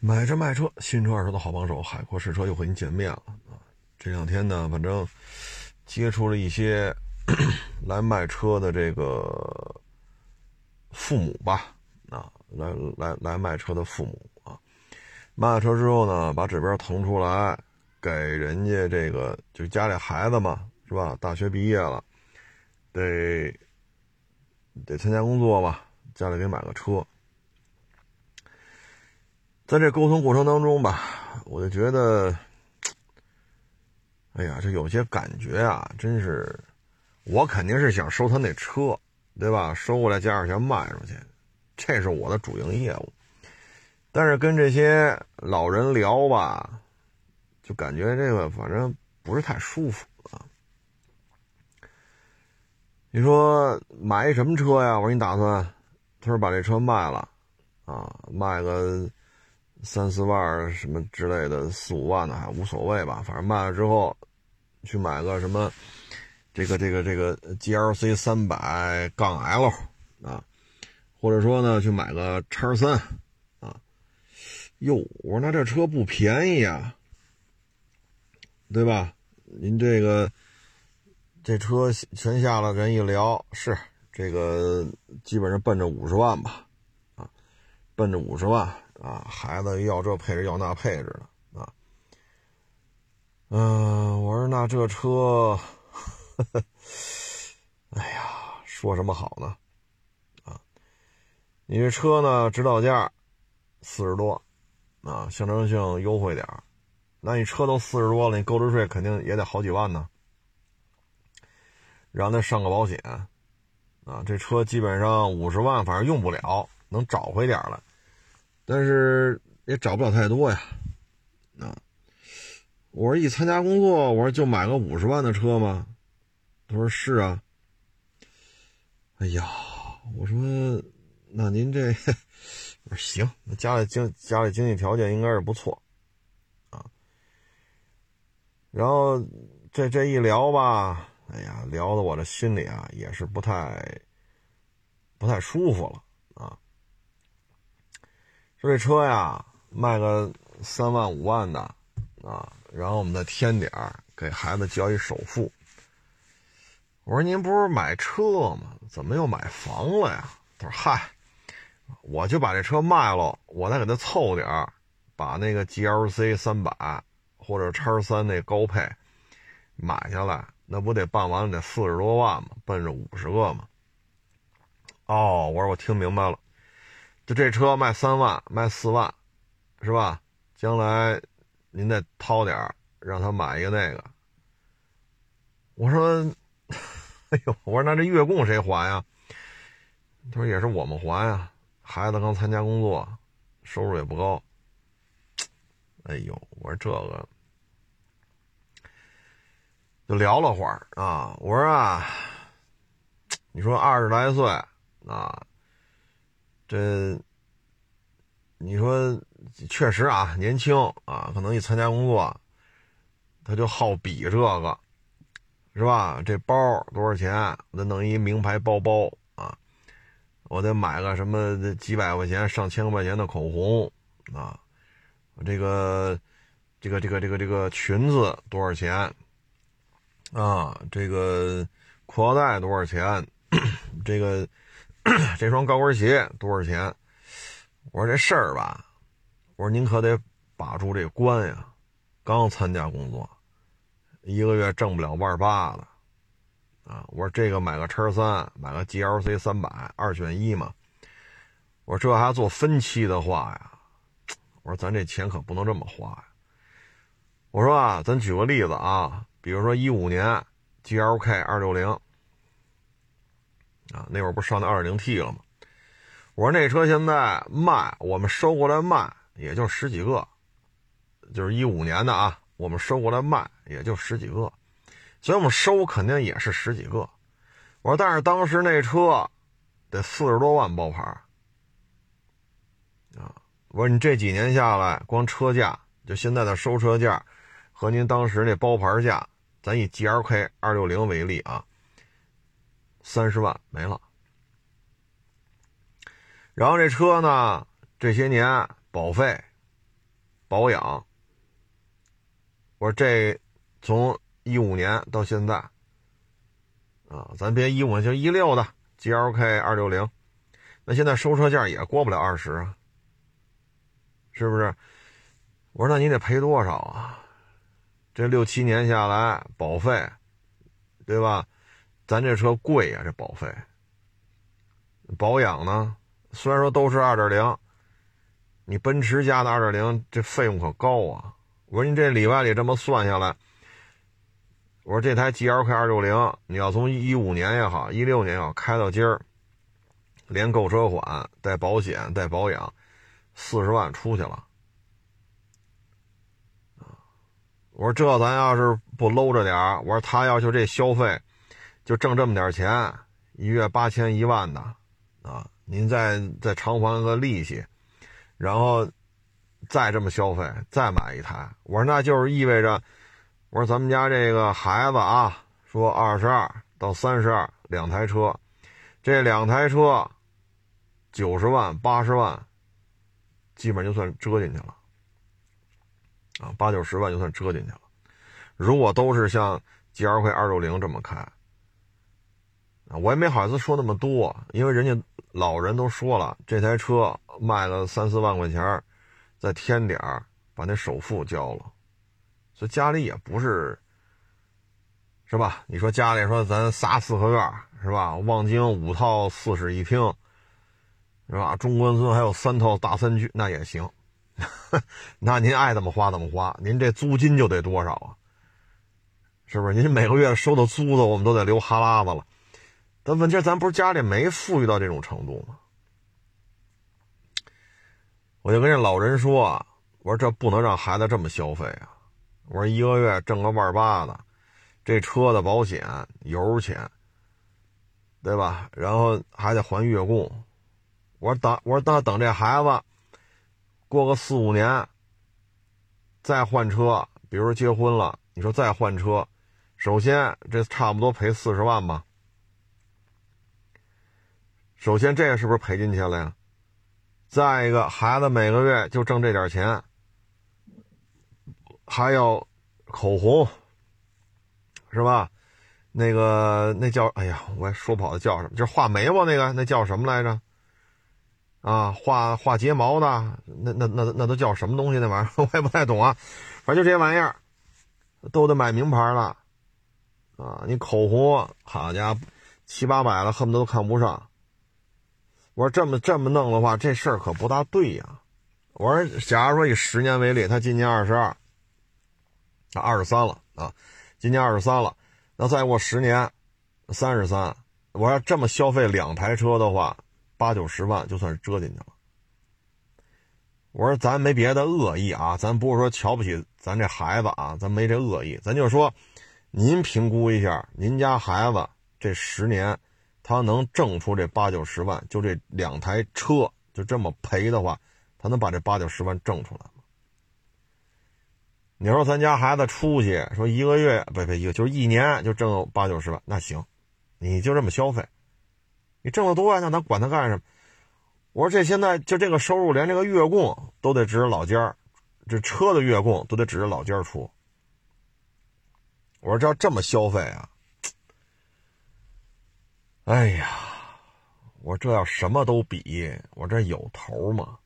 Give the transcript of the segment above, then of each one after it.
买车卖车，新车二手的好帮手，海阔试车又和您见面了啊！这两天呢，反正接触了一些 来卖车的这个父母吧，啊，来来来卖车的父母啊，卖了车之后呢，把指标腾出来给人家这个，就家里孩子嘛，是吧？大学毕业了，得得参加工作吧，家里给买个车。在这沟通过程当中吧，我就觉得，哎呀，这有些感觉啊，真是，我肯定是想收他那车，对吧？收过来加点钱卖出去，这是我的主营业务。但是跟这些老人聊吧，就感觉这个反正不是太舒服啊。你说买什么车呀？我说你打算，他说把这车卖了，啊，卖个。三四万什么之类的，四五万的还无所谓吧，反正卖了之后，去买个什么，这个这个这个 GLC 三百杠 L 啊，或者说呢，去买个叉三啊。哟，我说那这车不便宜呀，对吧？您这个这车全下了，人一聊是这个基本上奔着五十万吧，啊，奔着五十万。啊，孩子要这配置要那配置的啊，嗯，我说那这车，哎呀，说什么好呢？啊，你这车呢，指导价四十多，啊，象征性优惠点那你车都四十多了，你购置税肯定也得好几万呢，让他上个保险，啊，这车基本上五十万，反正用不了，能找回点了。但是也找不了太多呀，啊！我说一参加工作，我说就买个五十万的车吗？他说是啊。哎呀，我说那您这，我说行，那家里经家里经济条件应该是不错，啊。然后这这一聊吧，哎呀，聊的我这心里啊也是不太不太舒服了啊。说这车呀，卖个三万五万的啊，然后我们再添点儿，给孩子交一首付。我说您不是买车吗？怎么又买房了呀？他说：“嗨，我就把这车卖了，我再给他凑点儿，把那个 GLC 三百或者叉三那高配买下来，那不得办完得四十多万吗？奔着五十个吗？”哦，我说我听明白了。就这车卖三万，卖四万，是吧？将来您再掏点让他买一个那个。我说，哎呦，我说那这月供谁还呀？他说也是我们还呀。孩子刚参加工作，收入也不高。哎呦，我说这个，就聊了会儿啊。我说啊，你说二十来岁啊。这，你说确实啊，年轻啊，可能一参加工作，他就好比这个，是吧？这包多少钱？我得弄一名牌包包啊，我得买个什么几百块钱、上千块钱的口红啊，这个，这个，这个，这个，这个裙子多少钱？啊，这个裤腰带多少钱？这个。这双高跟鞋多少钱？我说这事儿吧，我说您可得把住这关呀。刚参加工作，一个月挣不了万八的啊。我说这个买个叉三，买个 GLC 三百，二选一嘛。我说这还做分期的话呀，我说咱这钱可不能这么花呀。我说啊，咱举个例子啊，比如说一五年 GLK 二六零。啊，那会儿不上那二点零 T 了吗？我说那车现在卖，我们收过来卖也就十几个，就是一五年的啊，我们收过来卖也就十几个，所以我们收肯定也是十几个。我说，但是当时那车得四十多万包牌啊！我说你这几年下来，光车价就现在的收车价和您当时那包牌价，咱以 GLK 二六零为例啊。三十万没了，然后这车呢？这些年保费保养。我说这从一五年到现在，啊，咱别一五就一六的 G L K 二六零，那现在收车价也过不了二十啊，是不是？我说那你得赔多少啊？这六七年下来保费，对吧？咱这车贵呀，这保费。保养呢？虽然说都是二点零，你奔驰家的二点零这费用可高啊！我说你这里外里这么算下来，我说这台 G L K 二六零，你要从一五年也好，一六年也好，开到今儿，连购车款带保险带保养，四十万出去了。我说这咱要是不搂着点我说他要求这消费，就挣这么点钱，一月八千一万的。啊，您再再偿还个利息，然后再这么消费，再买一台。我说那就是意味着，我说咱们家这个孩子啊，说二十二到三十二两台车，这两台车九十万八十万，基本就算折进去了。啊，八九十万就算折进去了。如果都是像 G L K 二六零这么开。我也没好意思说那么多，因为人家老人都说了，这台车卖个三四万块钱，再添点儿，把那首付交了，所以家里也不是，是吧？你说家里说咱仨四合院，是吧？望京五套四室一厅，是吧？中关村还有三套大三居，那也行，那您爱怎么花怎么花，您这租金就得多少啊？是不是？您每个月收的租子，我们都得流哈喇子了。但问题，咱不是家里没富裕到这种程度吗？我就跟这老人说：“我说这不能让孩子这么消费啊！我说一个月挣个万八的，这车的保险、油钱，对吧？然后还得还月供。我说等，我说等等这孩子过个四五年再换车，比如结婚了，你说再换车，首先这差不多赔四十万吧。”首先，这个是不是赔进去了呀？再一个，孩子每个月就挣这点钱，还有口红，是吧？那个那叫哎呀，我也说不好，叫什么？就是画眉毛那个，那叫什么来着？啊，画画睫毛的，那那那那都叫什么东西？那玩意儿 我也不太懂啊。反正就这些玩意儿，都得买名牌了啊！你口红，好家伙，七八百了，恨不得都看不上。我说这么这么弄的话，这事儿可不大对呀。我说，假如说以十年为例，他今年二十二，他二十三了啊，今年二十三了，那再过十年，三十三。我要这么消费两台车的话，八九十万就算是折进去了。我说咱没别的恶意啊，咱不是说瞧不起咱这孩子啊，咱没这恶意，咱就说，您评估一下，您家孩子这十年。他能挣出这八九十万，就这两台车就这么赔的话，他能把这八九十万挣出来吗？你说咱家孩子出去，说一个月不不一个，就是一年就挣八九十万，那行，你就这么消费，你挣得多呀，那咱管他干什么？我说这现在就这个收入，连这个月供都得指着老家这车的月供都得指着老家出。我说这要这么消费啊？哎呀，我这要什么都比，我这有头吗？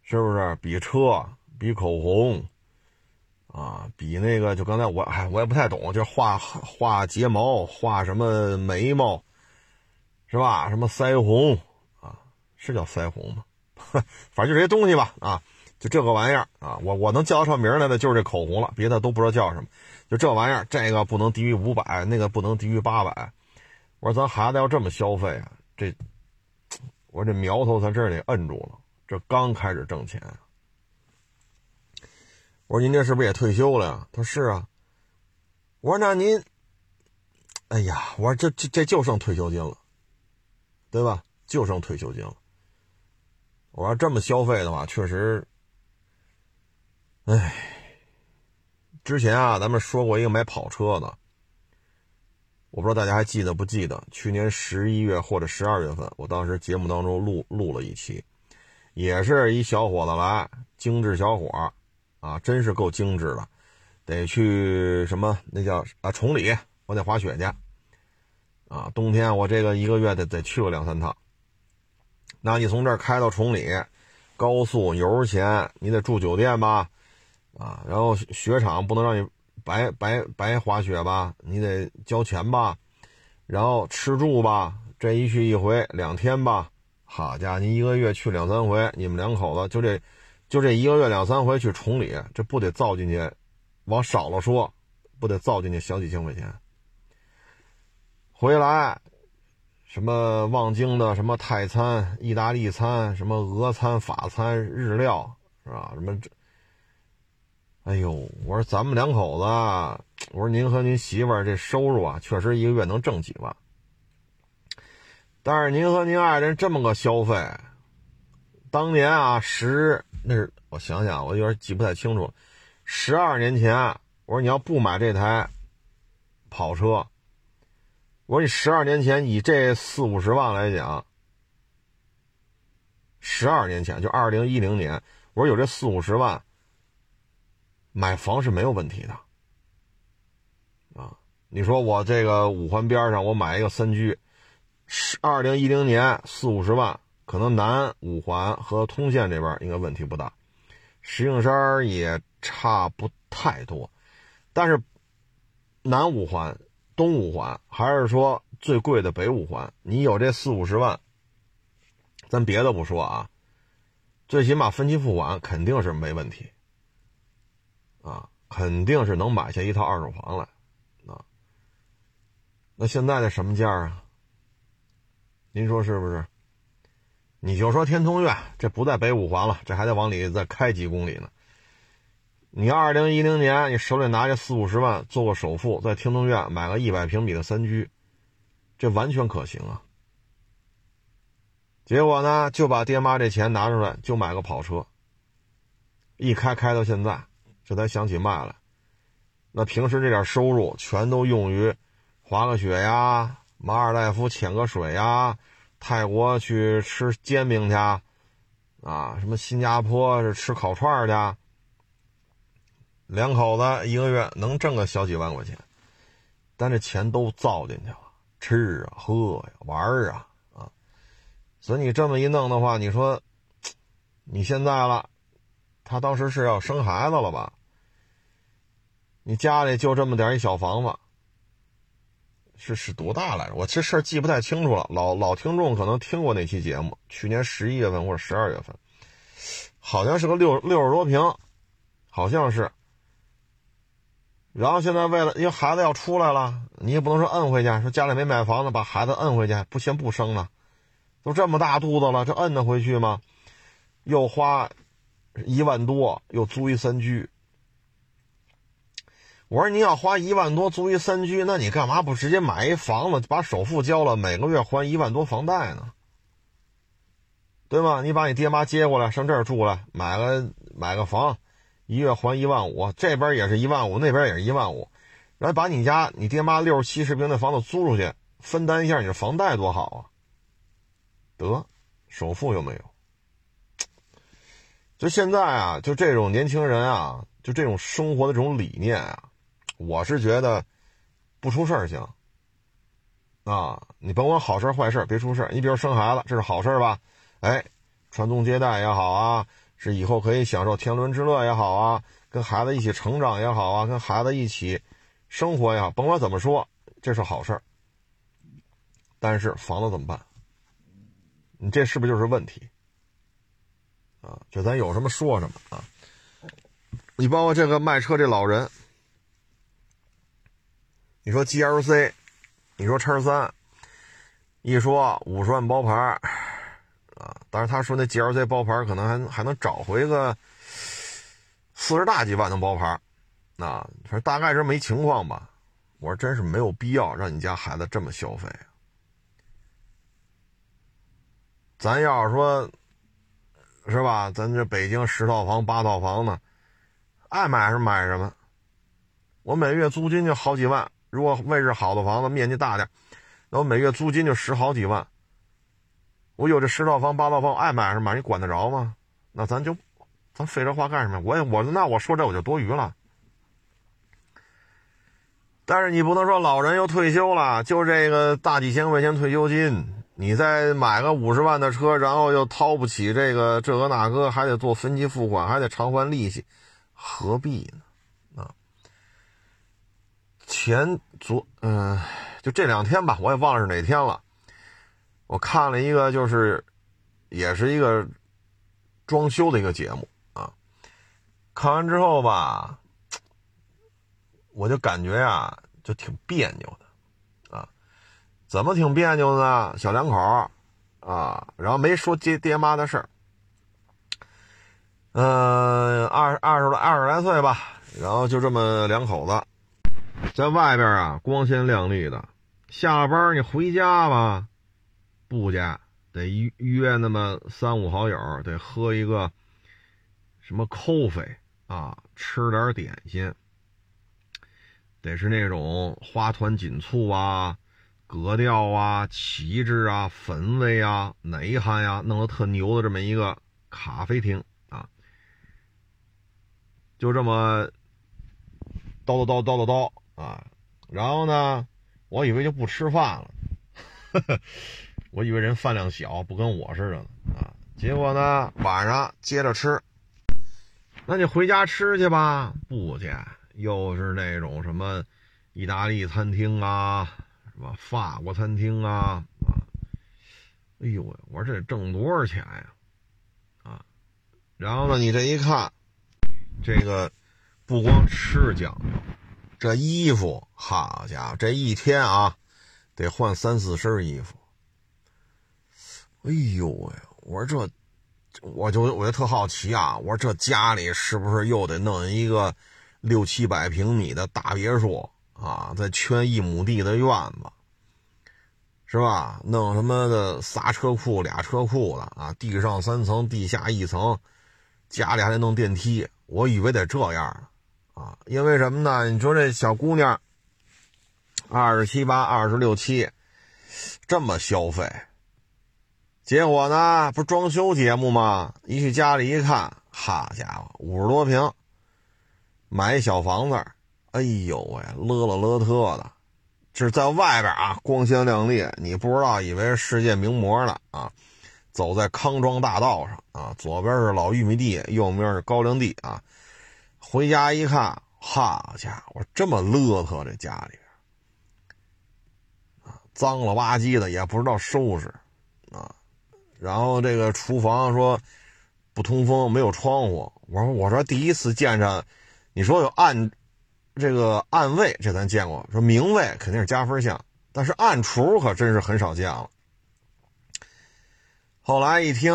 是不是？比车，比口红，啊，比那个，就刚才我，哎，我也不太懂，就画画睫毛，画什么眉毛，是吧？什么腮红啊？是叫腮红吗？反正就这些东西吧，啊，就这个玩意儿啊，我我能叫得上名来的就是这口红了，别的都不知道叫什么。就这玩意儿，这个不能低于五百，那个不能低于八百。我说咱孩子要这么消费啊，这，我说这苗头咱这得摁住了。这刚开始挣钱。我说您这是不是也退休了呀？他说是啊。我说那您，哎呀，我说这这这就剩退休金了，对吧？就剩退休金了。我说这么消费的话，确实，哎，之前啊，咱们说过一个买跑车的。我不知道大家还记得不记得，去年十一月或者十二月份，我当时节目当中录录了一期，也是一小伙子来，精致小伙啊，真是够精致的，得去什么那叫啊崇礼，我得滑雪去，啊，冬天我这个一个月得得去个两三趟。那你从这儿开到崇礼，高速油钱，你得住酒店吧，啊，然后雪场不能让你白白白滑雪吧，你得交钱吧，然后吃住吧，这一去一回两天吧，好家伙，你一个月去两三回，你们两口子就这，就这一个月两三回去崇礼，这不得造进去，往少了说，不得造进去小几千块钱，回来。什么望京的什么泰餐、意大利餐、什么俄餐、法餐、日料，是吧？什么这？哎呦，我说咱们两口子，我说您和您媳妇儿这收入啊，确实一个月能挣几万。但是您和您爱人这么个消费，当年啊，十那是我想想，我有点记不太清楚，十二年前，我说你要不买这台跑车。我说你十二年前以这四五十万来讲，十二年前就二零一零年，我说有这四五十万，买房是没有问题的。啊，你说我这个五环边上我买一个三居，十二零一零年四五十万，可能南五环和通县这边应该问题不大，石景山也差不太多，但是南五环。东五环还是说最贵的北五环？你有这四五十万，咱别的不说啊，最起码分期付款肯定是没问题，啊，肯定是能买下一套二手房来，啊，那现在的什么价啊？您说是不是？你就说天通苑，这不在北五环了，这还得往里再开几公里呢。你二零一零年，你手里拿着四五十万做个首付，在天通苑买个一百平米的三居，这完全可行啊。结果呢，就把爹妈这钱拿出来，就买个跑车。一开开到现在，这才想起卖来。那平时这点收入全都用于滑个雪呀，马尔代夫潜个水呀，泰国去吃煎饼去，啊，什么新加坡是吃烤串去。两口子一个月能挣个小几万块钱，但这钱都造进去了，吃啊、喝呀、玩啊啊！所以你这么一弄的话，你说 你现在了，他当时是要生孩子了吧？你家里就这么点一小房子，是是多大来着？我这事儿记不太清楚了。老老听众可能听过那期节目，去年十一月份或者十二月份，好像是个六六十多平，好像是。然后现在为了因为孩子要出来了，你也不能说摁回去，说家里没买房子，把孩子摁回去，不先不生了，都这么大肚子了，这摁得回去吗？又花一万多，又租一三居。我说你要花一万多租一三居，那你干嘛不直接买一房子，把首付交了，每个月还一万多房贷呢？对吧？你把你爹妈接过来上这儿住来，买个买个房。一月还一万五，这边也是一万五，那边也是一万五，然后把你家你爹妈六十七十平的房子租出去，分担一下你的房贷多好啊！得，首付又没有。就现在啊，就这种年轻人啊，就这种生活的这种理念啊，我是觉得不出事儿行啊。你甭管好事坏事，别出事你比如生孩子，这是好事吧？哎，传宗接代也好啊。是以后可以享受天伦之乐也好啊，跟孩子一起成长也好啊，跟孩子一起生活也好，甭管怎么说，这是好事儿。但是房子怎么办？你这是不是就是问题？啊，就咱有什么说什么啊？你包括这个卖车这老人，你说 GLC，你说叉三，一说五十万包牌。啊，但是他说那 G L C 包牌可能还还能找回个四十大几万的包牌，啊，反正大概是没情况吧。我说真是没有必要让你家孩子这么消费。咱要是说，是吧？咱这北京十套房八套房呢，爱买什么买什么。我每月租金就好几万，如果位置好的房子，面积大点，那我每月租金就十好几万。我有这十套房八套房，爱买什么买，你管得着吗？那咱就，咱废这话干什么？我也我那我说这我就多余了。但是你不能说老人又退休了，就这个大几千块钱退休金，你再买个五十万的车，然后又掏不起这个这个那个，还得做分期付款，还得偿还利息，何必呢？前昨嗯，就这两天吧，我也忘了是哪天了。我看了一个，就是也是一个装修的一个节目啊。看完之后吧。我就感觉呀，就挺别扭的，啊，怎么挺别扭呢？小两口啊，然后没说爹爹妈的事儿，嗯，二二十来二十来岁吧，然后就这么两口子，在外边啊光鲜亮丽的，下班你回家吧，不家得约约那么三五好友，得喝一个什么 coffee 啊，吃点点心。得是那种花团锦簇啊、格调啊、旗帜啊、氛围啊、内涵呀，弄得特牛的这么一个咖啡厅啊，就这么叨叨叨叨叨叨啊，然后呢，我以为就不吃饭了，我以为人饭量小，不跟我似的呢啊，结果呢，晚上接着吃，那你回家吃去吧，不去。又是那种什么意大利餐厅啊，什么法国餐厅啊啊！哎呦喂，我说这挣多少钱呀？啊！然后呢，你这一看，这个不光吃讲究，这衣服，好家伙，这一天啊得换三四身衣服。哎呦喂，我说这，我就我就特好奇啊，我说这家里是不是又得弄一个？六七百平米的大别墅啊，再圈一亩地的院子，是吧？弄什么的仨车库、俩车库的啊，地上三层，地下一层，家里还得弄电梯。我以为得这样呢啊，因为什么呢？你说这小姑娘，二十七八、二十六七，这么消费，结果呢，不是装修节目吗？一去家里一看，好家伙，五十多平。买一小房子，哎呦喂，乐了乐特的，这是在外边啊，光鲜亮丽，你不知道以为是世界名模呢啊！走在康庄大道上啊，左边是老玉米地，右边是高粱地啊。回家一看，好家伙，这么乐特，这家里啊，脏了吧唧的，也不知道收拾啊。然后这个厨房说不通风，没有窗户。我说我说第一次见着。你说有暗，这个暗卫，这咱见过。说明卫肯定是加分项，但是暗厨可真是很少见了。后来一听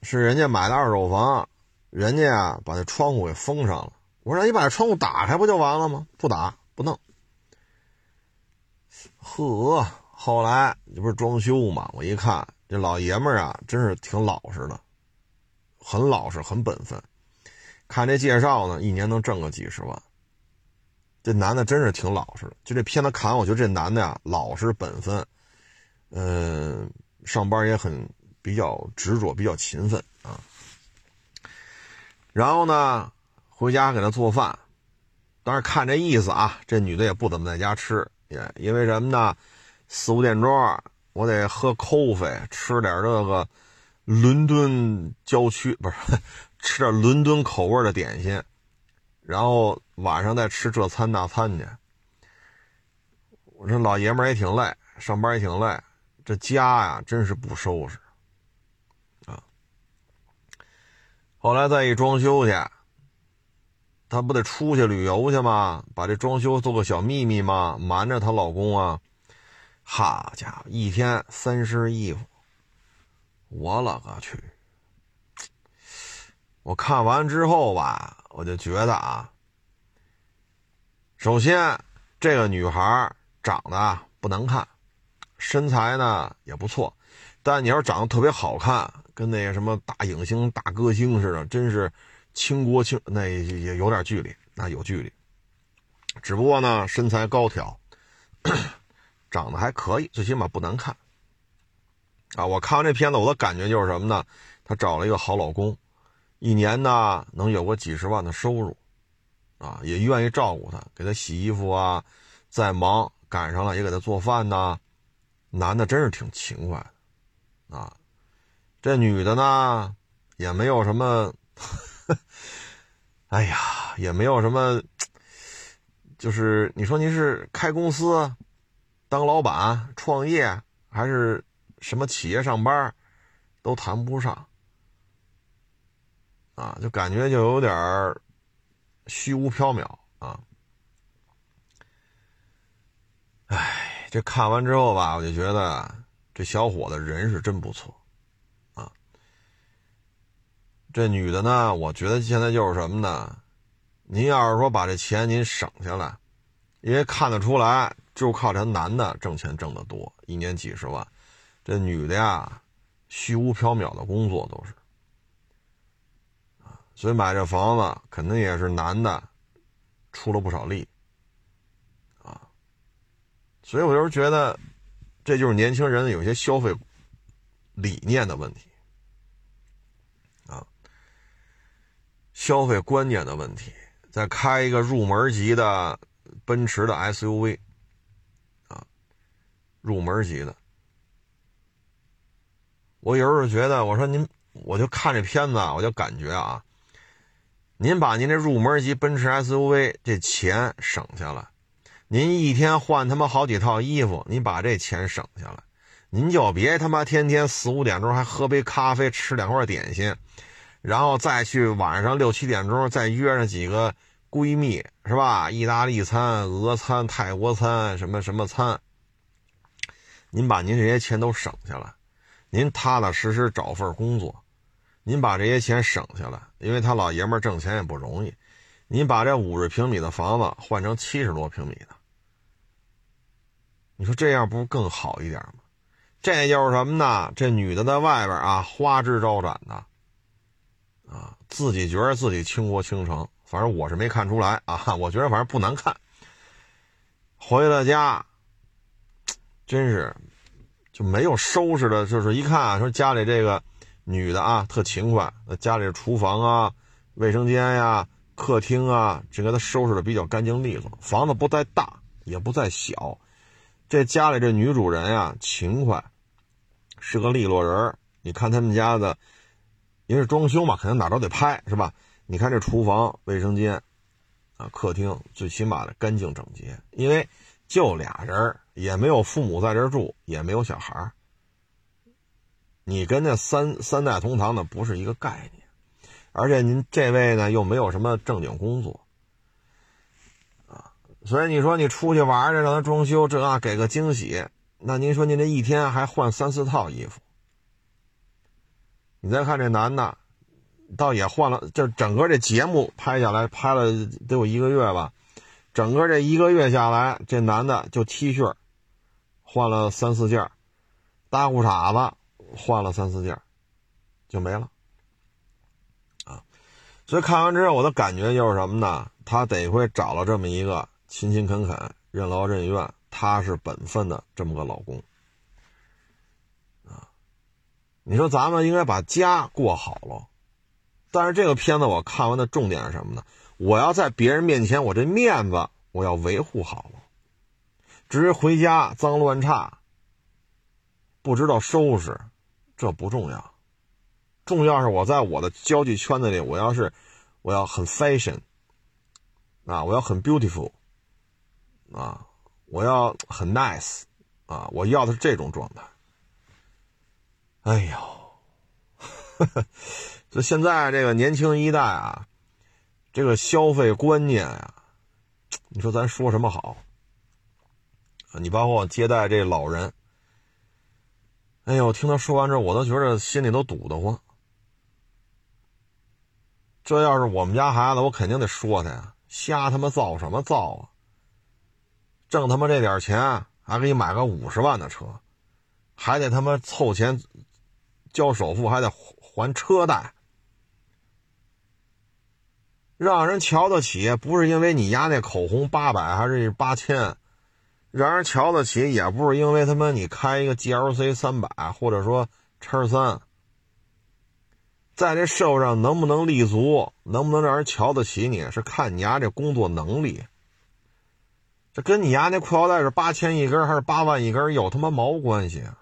是人家买的二手房，人家啊把那窗户给封上了。我说你把这窗户打开不就完了吗？不打不弄。呵，后来这不是装修嘛？我一看这老爷们儿啊，真是挺老实的，很老实，很本分。看这介绍呢，一年能挣个几十万。这男的真是挺老实。就这片子看，我觉得这男的呀，老实本分，嗯，上班也很比较执着，比较勤奋啊。然后呢，回家给他做饭。但是看这意思啊，这女的也不怎么在家吃，也因为什么呢？四五点钟，我得喝 coffee，吃点这个伦敦郊区不是。吃点伦敦口味的点心，然后晚上再吃这餐那餐去。我说老爷们也挺累，上班也挺累，这家呀真是不收拾啊。后来再一装修去，她不得出去旅游去吗？把这装修做个小秘密吗？瞒着她老公啊。好家伙，一天三身衣服，我勒个去！我看完之后吧，我就觉得啊，首先这个女孩长得不难看，身材呢也不错，但你要长得特别好看，跟那个什么大影星、大歌星似的，真是倾国倾那也有点距离，那有距离。只不过呢，身材高挑，长得还可以，最起码不难看啊，我看完这片子，我的感觉就是什么呢？她找了一个好老公，一年呢能有个几十万的收入，啊，也愿意照顾她，给她洗衣服啊，再忙赶上了也给她做饭呐。男的真是挺勤快的，啊，这女的呢也没有什么，哎呀，也没有什么，就是你说您是开公司、当老板、创业，还是什么企业上班，都谈不上，啊，就感觉就有点虚无缥缈啊，哎。这看完之后吧，我就觉得这小伙子人是真不错，这女的呢，我觉得现在就是什么呢？您要是说把这钱您省下来，因为看得出来，就靠这男的挣钱挣得多，一年几十万，这女的呀，虚无缥缈的工作都是，啊，所以买这房子肯定也是男的出了不少力啊。所以我就是觉得，这就是年轻人有些消费理念的问题，消费观念的问题。再开一个入门级的奔驰的 SUV，啊，入门级的，我有时候觉得，我说您，我就看这片子，我就感觉啊，您把您这入门级奔驰 SUV 这钱省下来。您一天换他妈好几套衣服，你把这钱省下来，您就别他妈天天四五点钟还喝杯咖啡，吃两块点心，然后再去晚上六七点钟再约上几个闺蜜，是吧？意大利餐、俄餐、泰国餐，什么什么餐。您把您这些钱都省下来，您踏踏实实找份工作，您把这些钱省下来，因为他老爷们挣钱也不容易，您把这五十平米的房子换成七十多平米的。你说这样不是更好一点吗？这就是什么呢？这女的在外边啊，花枝招展的，啊，自己觉得自己倾国倾城，反正我是没看出来啊。我觉得反正不难看。回了家，真是就没有收拾的，就是一看说家里这个女的啊，特勤快，家里厨房啊、卫生间呀、客厅啊，这个她收拾的比较干净利落。房子不再大，也不再小。这家里这女主人呀，勤快，是个利落人你看他们家的，因为装修嘛，肯定哪都得拍，是吧？你看这厨房、卫生间，啊，客厅，最起码的干净整洁。因为就俩人也没有父母在这住，也没有小孩你跟那三三代同堂的不是一个概念。而且您这位呢，又没有什么正经工作。啊所以你说你出去玩去，让他装修这啊，给个惊喜，那您说您这一天还换三四套衣服？你再看这男的，倒也换了，就整个这节目拍下来，拍了得有一个月吧，整个这一个月下来，这男的就 T 恤换了三四件，大裤衩子换了三四件，就没了。啊，所以看完之后，我的感觉就是什么呢？他得亏找了这么一个。勤勤恳恳、任劳任怨、踏实本分的这么个老公，你说咱们应该把家过好了，但是这个片子我看完的重点是什么呢？我要在别人面前，我这面子我要维护好了。至于回家脏乱差，不知道收拾，这不重要，重要是我在我的交际圈子里，我要是我要很 fashion，啊，我要很 beautiful。啊，我要很 nice，啊，我要的是这种状态。哎呦，这现在这个年轻一代啊，这个消费观念啊，你说咱说什么好？你包括接待这老人，哎呦，听他说完之后，我都觉得心里都堵得慌。这要是我们家孩子，我肯定得说他呀，瞎他妈造什么造啊！挣他妈这点钱，还给你买个五十万的车，还得他妈凑钱交首付，还得还车贷，让人瞧得起，不是因为你压那口红八百还是八千，让人瞧得起，也不是因为他妈你开一个 GLC 三百，或者说叉三，在这社会上能不能立足，能不能让人瞧得起你，是看你丫这工作能力。这跟你丫那裤腰带是八千一根还是八万一根有他妈毛关系啊！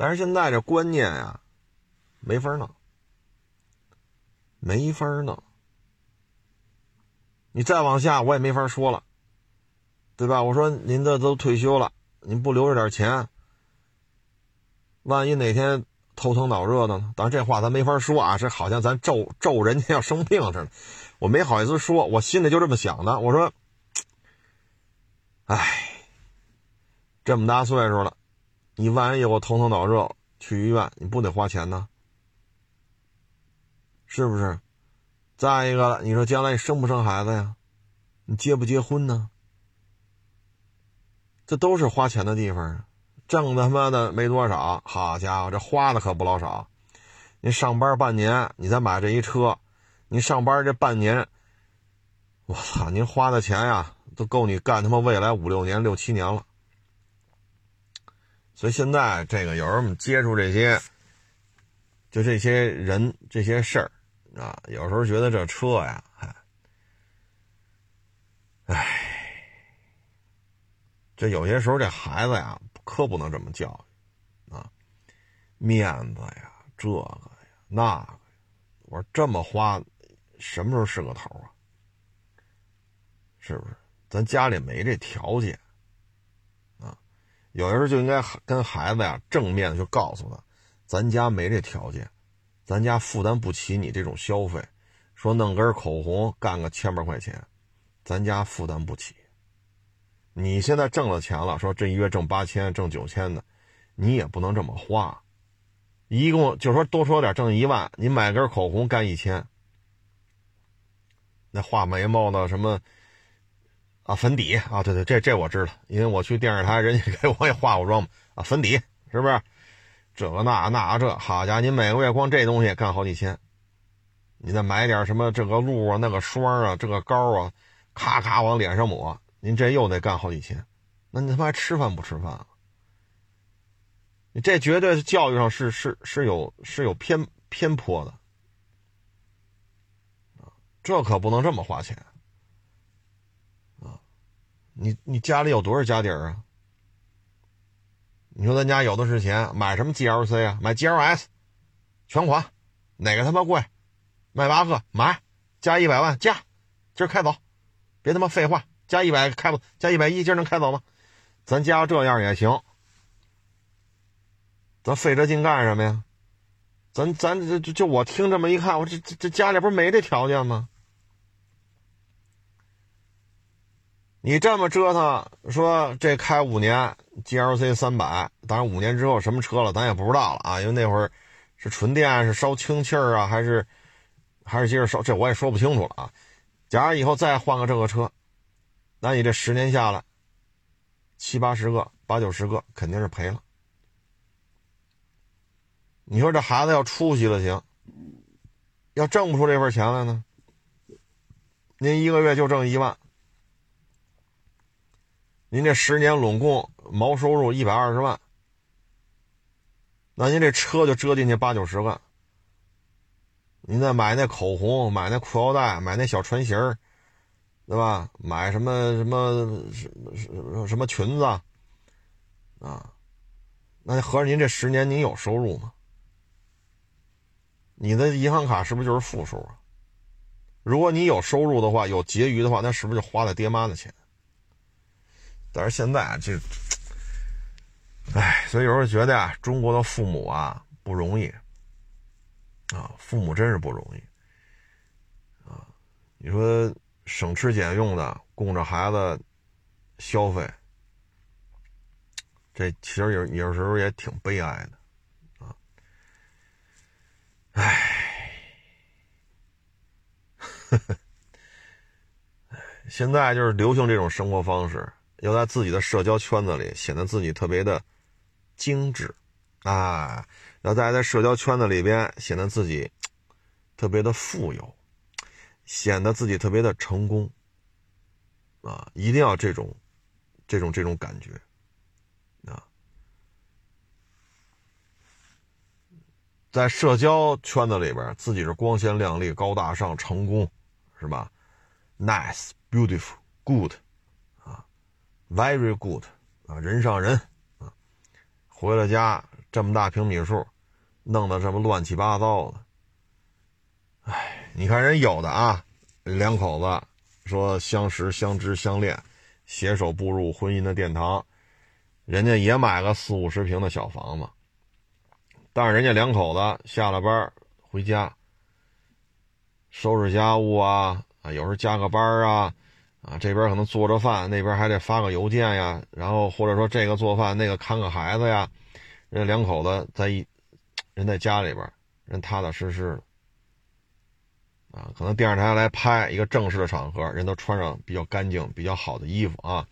但是现在这观念呀，没法弄，没法弄。你再往下，我也没法说了，对吧？我说您这都退休了，您不留着点钱，万一哪天头疼脑热的呢？当然这话咱没法说啊，这好像咱咒咒人家要生病似的，我没好意思说，我心里就这么想的。我说，哎，这么大岁数了。你万一有个头疼脑热，去医院你不得花钱呢？是不是？再一个，你说将来你生不生孩子呀？你结不结婚呢？这都是花钱的地方，挣他妈的没多少，好家伙，这花的可不老少。你上班半年，你再买这一车，你上班这半年，我操，您花的钱呀，都够你干他妈未来五六年、六七年了。所以现在这个有时候我们接触这些，就这些人这些事儿啊，有时候觉得这车呀，哎，这有些时候这孩子呀，可不能这么教育啊，面子呀，这个呀，那个，我说这么花，什么时候是个头啊？是不是？咱家里没这条件。有的时候就应该跟孩子呀正面的去告诉他，咱家没这条件，咱家负担不起你这种消费。说弄根口红干个千把块钱，咱家负担不起。你现在挣了钱了，说这一月挣八千、挣九千的，你也不能这么花。一共就说多说点，挣一万，你买根口红干一千，那画眉毛的什么？啊，粉底啊，对对，这这我知道，因为我去电视台，人家 给我也化过妆嘛。啊，粉底是不是？这个那那这，好家伙，你每个月光这东西干好几千，你再买点什么这个露啊、那个霜啊、这个膏啊，咔咔往脸上抹，您这又得干好几千，那你他妈还吃饭不吃饭啊？你这绝对是教育上是是是有是有偏偏颇的这可不能这么花钱。你你家里有多少家底儿啊？你说咱家有的是钱，买什么 GLC 啊？买 GLS，全款，哪个他妈贵？迈巴赫买，加一百万加，今儿开走，别他妈废话，加一百开不？加一百一，今儿能开走吗？咱家这样也行，咱费这劲干什么呀？咱咱这就我听这么一看，我这这这家里不是没这条件吗？你这么折腾，说这开五年 GLC 三百，当然五年之后什么车了，咱也不知道了啊，因为那会儿是纯电，是烧氢气儿啊，还是还是接着烧，这我也说不清楚了啊。假如以后再换个这个车，那你这十年下来，七八十个、八九十个肯定是赔了。你说这孩子要出息了行，要挣不出这份钱来呢？您一个月就挣一万。您这十年拢共毛收入一百二十万，那您这车就折进去八九十万。您再买那口红，买那裤腰带，买那小船鞋儿，对吧？买什么什么什什么裙子啊？那合着您这十年您有收入吗？你的银行卡是不是就是负数啊？如果你有收入的话，有结余的话，那是不是就花了爹妈的钱？但是现在这，哎，所以有时候觉得啊，中国的父母啊不容易啊，父母真是不容易啊。你说省吃俭用的供着孩子消费，这其实有有时候也挺悲哀的啊。哎，现在就是流行这种生活方式。要在自己的社交圈子里显得自己特别的精致，啊，要在在社交圈子里边显得自己特别的富有，显得自己特别的成功，啊，一定要这种，这种这种感觉，啊，在社交圈子里边，自己是光鲜亮丽、高大上、成功，是吧？Nice, beautiful, good，，very good，啊，人上人，啊，回了家这么大平米数，弄得这么乱七八糟的，哎，你看人有的啊，两口子。说相识、相知、相恋，携手步入婚姻的殿堂，人家也买个四五十平的小房子，但是人家两口子下了班回家，收拾家务啊啊，有时候加个班啊啊，这边可能做着饭，那边还得发个邮件呀，然后或者说这个做饭，那个看个孩子呀，人两口子在一人在家里边，人踏踏实实的。啊，可能电视台来拍一个正式的场合，人都穿上比较干净、比较好的衣服啊。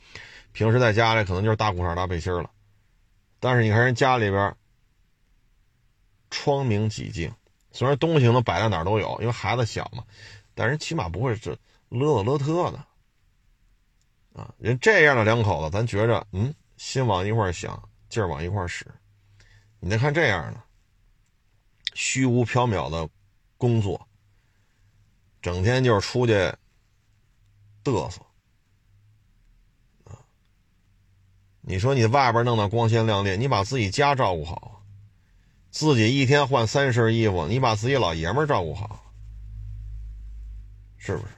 平时在家里可能就是大裤衩、大背心了。但是你看人家里边，窗明几净，虽然东西能摆在哪儿都有，因为孩子小嘛，但是起码不会是勒勒特的。啊，人这样的两口子，咱觉着，嗯，心往一块想，劲儿往一块使。你再看这样的，虚无缥缈的工作。整天就是出去嘚瑟啊！你说你外边弄得光鲜亮丽，你把自己家照顾好，自己一天换三身衣服，你把自己老爷们照顾好，是不是？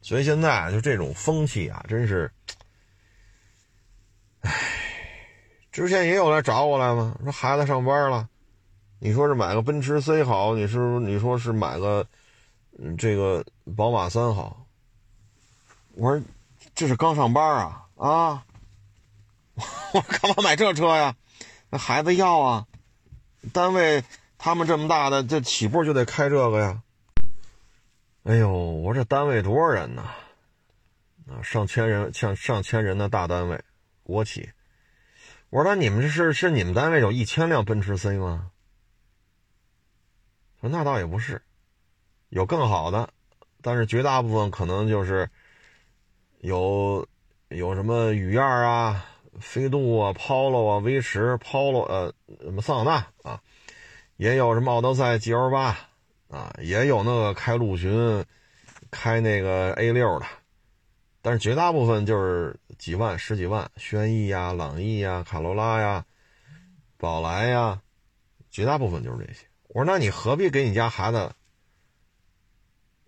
所以现在就这种风气啊，真是，唉，之前也有来找我来吗？说孩子上班了，你说是买个奔驰 C 好，你是你说是买个。嗯，这个宝马三好。我说，这是刚上班啊啊！我干嘛买这车呀？那孩子要啊，单位他们这么大的，这起步就得开这个呀。哎呦，我这单位多少人呢？啊，上千人，像上千人的大单位，国企。我说，那你们是是你们单位有一千辆奔驰 C 吗？说那倒也不是。有更好的，但是绝大部分可能就是有有什么雨燕啊、飞度啊、Polo 啊、威驰、Polo 呃什么桑塔纳啊，也有什么奥德赛 GL 八啊，也有那个开陆巡、开那个 A 六的，但是绝大部分就是几万、十几万，轩逸呀、朗逸呀、卡罗拉呀、宝来呀，绝大部分就是这些。我说那你何必给你家孩子？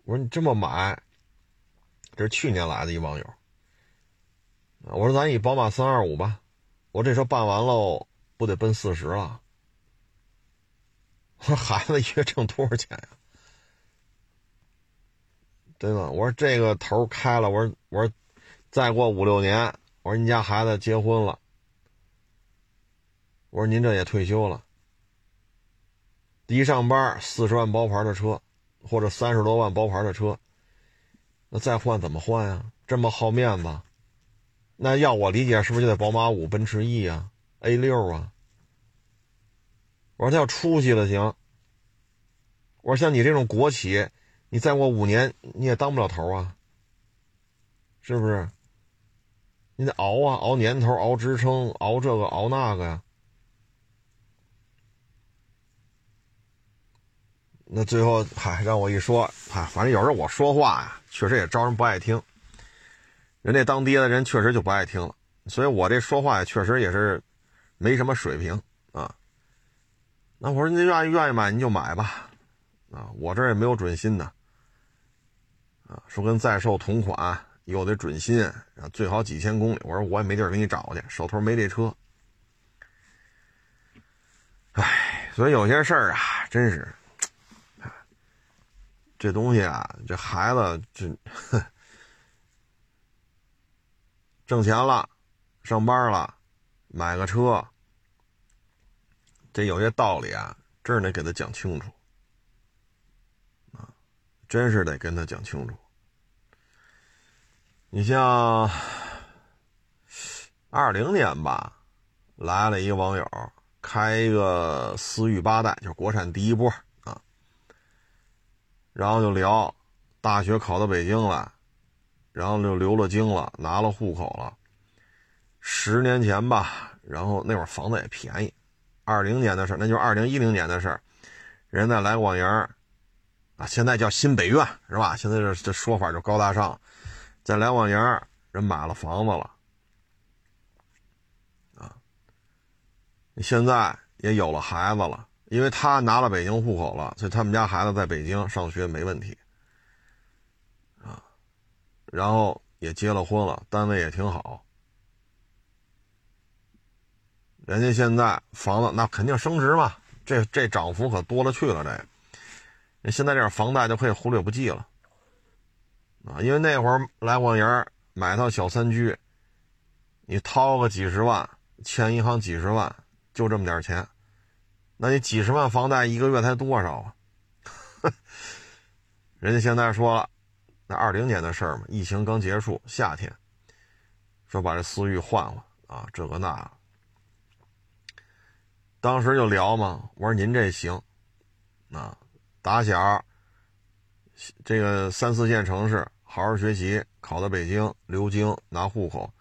我说你这么买，这是去年来的一网友。我说咱以宝马三二五吧，我这车办完喽，不得奔四十了。我说孩子一月挣多少钱呀？对吧？我说这个头开了，我说我说再过五六年，我说您家孩子结婚了，我说您这也退休了，一上班四十万包牌的车。或者三十多万包牌的车，那再换怎么换呀？这么好面子，那要我理解是不是就得宝马五、奔驰 E 啊、A 六啊？我说他要出息了行。我说像你这种国企，你再过五年你也当不了头啊，是不是？你得熬啊，熬年头，熬职称，熬这个，熬那个呀。那最后，嗨，让我一说，嗨，反正有时候我说话呀，确实也招人不爱听。人家当爹的人确实就不爱听了，所以我这说话也确实也是没什么水平啊。那我说您愿意愿意买您就买吧，啊，我这也没有准新的，啊，说跟在售同款又得准新，最好几千公里。我说我也没地儿给你找去，手头没这车。唉，所以有些事儿啊，真是。这东西啊，这孩子这挣钱了，上班了，买个车，这有些道理啊，真是得给他讲清楚，真是得跟他讲清楚。你像二零年吧，来了一个网友，开一个思域八代，就是国产第一波啊。然后就聊，大学考到北京了，然后就留了京了，拿了户口了。十年前吧，然后那会儿房子也便宜。二零年的事那就是二零一零年的事人在来广营啊，现在叫新北苑是吧？现在这这说法就高大上，在来广营人买了房子了，啊，现在也有了孩子了，因为他拿了北京户口了，所以他们家孩子在北京上学没问题，啊，然后也结了婚了，单位也挺好。人家现在房子那肯定升值嘛，这这涨幅可多了去了。这，那现在这房贷就可以忽略不计了，啊，因为那会儿来广营买套小三居，你掏个几十万，欠银行几十万，就这么点钱，那你几十万房贷一个月才多少啊？人家现在说了，那二零年的事儿嘛，疫情刚结束，夏天，说把这思域换了啊，这个那。当时就聊嘛，我说您这行，啊，打小这个三四线城市好好学习，考到北京留京拿户口，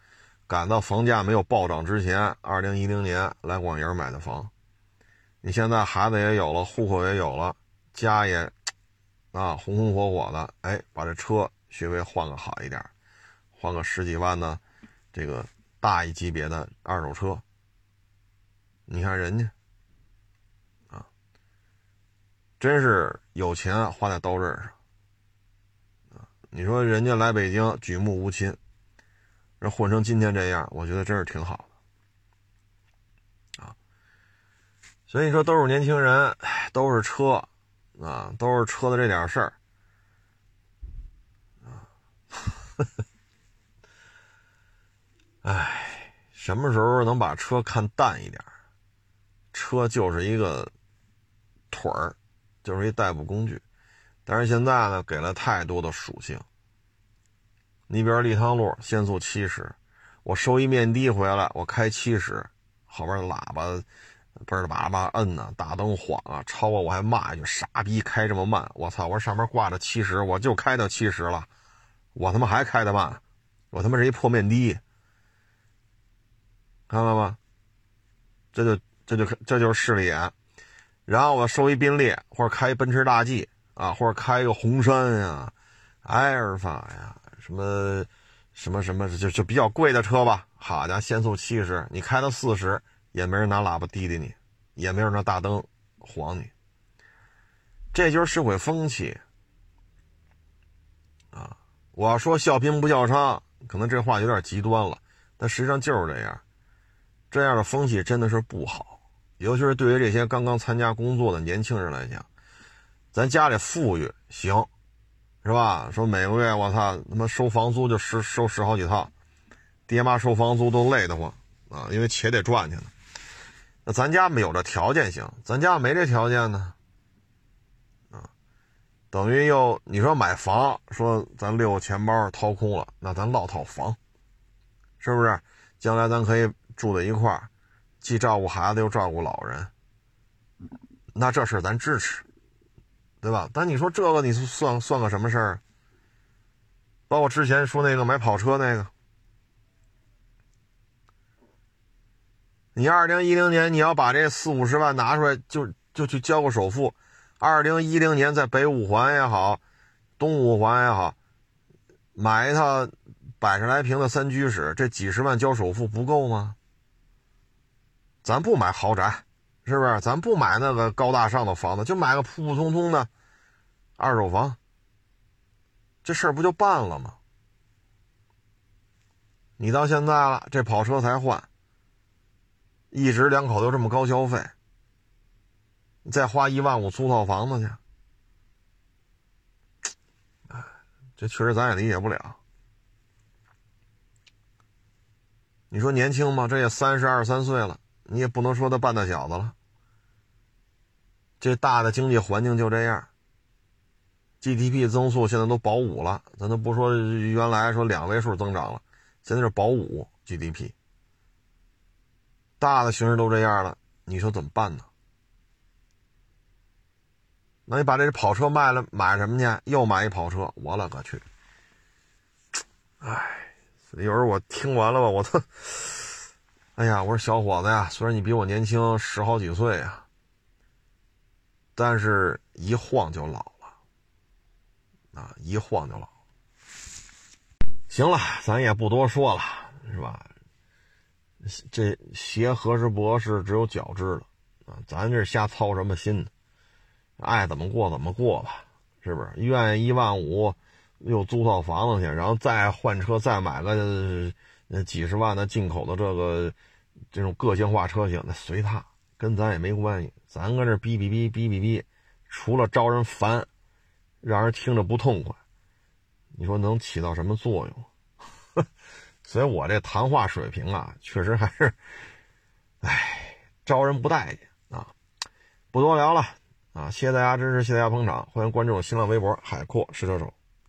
赶到房价没有暴涨之前，二零一零年来广营买的房，你现在孩子也有了，户口也有了，家也啊红红火火的，哎，把这车学位换个好一点，换个十几万的这个大一级别的二手车。你看人家，啊，真是有钱花在刀刃上，你说人家来北京举目无亲，这混成今天这样，我觉得真是挺好的，啊，所以说都是年轻人，都是车，啊，都是车的这点事儿，啊，哎，什么时候能把车看淡一点？车就是一个腿儿，就是一代步工具，但是现在呢，给了太多的属性。你比如立汤路限速七十，我收一面的回来，我开七十，后边喇叭嘣儿叭叭摁呢，大灯晃啊，超我我还骂一句傻逼，开这么慢！我操！我上面挂着七十，我就开到七十了，我他妈还开的慢，我他妈是一破面的，看到吗？这就。这就这就是势利眼，然后我收一宾利或者开一奔驰大 G 啊，或者开一个红杉呀、埃尔法呀，什么什么什么，就就比较贵的车吧。好家伙，限速七十，你开到四十也没人拿喇叭滴滴你，也没人拿大灯晃你。这就是社会风气啊！我说笑贫不笑娼，可能这话有点极端了，但实际上就是这样，这样的风气真的是不好。尤其是对于这些刚刚参加工作的年轻人来讲，咱家里富裕行，是吧？说每个月我操他妈收房租就十收十好几套，爹妈收房租都累得慌啊，因为钱得赚去呢。那咱家没有这条件行，咱家没这条件呢，啊，等于又你说买房，说咱六个钱包掏空了，那咱落套房，是不是？将来咱可以住在一块儿。既照顾孩子又照顾老人，那这事咱支持，对吧？但你说这个，你算算个什么事儿？包括之前说那个买跑车那个，你二零一零年你要把这四五十万拿出来，就就去交个首付。二零一零年在北五环也好，东五环也好，买一套百十来平的三居室，这几十万交首付不够吗？咱不买豪宅，是不是？咱不买那个高大上的房子，就买个普普通通的二手房，这事儿不就办了吗？你到现在了，这跑车才换，一直两口子这么高消费，再花一万五租套房子去，这确实咱也理解不了。你说年轻吗？这也三十二三岁了。你也不能说他半大小子了，这大的经济环境就这样，GDP 增速现在都保五了，咱都不说原来说两位数增长了，现在是保五 GDP，大的形势都这样了，你说怎么办呢？那你把这跑车卖了，买什么去？又买一跑车，我勒个去！哎，有时候我听完了吧，我都，哎呀，我说小伙子呀，虽然你比我年轻十好几岁啊，但是一晃就老了，啊，一晃就老。行了，咱也不多说了，是吧？这鞋何时不合适，只有脚知道啊！咱这瞎操什么心呢？爱怎么过怎么过吧，是不是？愿意一万五又租套房子去，然后再换车，再买个那几十万的进口的这个这种个性化车型，那随他，跟咱也没关系。咱搁这哔哔哔哔哔哔，除了招人烦，让人听着不痛快，你说能起到什么作用？所以我这谈话水平啊，确实还是，哎，招人不待见啊！不多聊了啊！谢谢大家支持，谢谢大家捧场，欢迎关注新浪微博“海阔试车手”。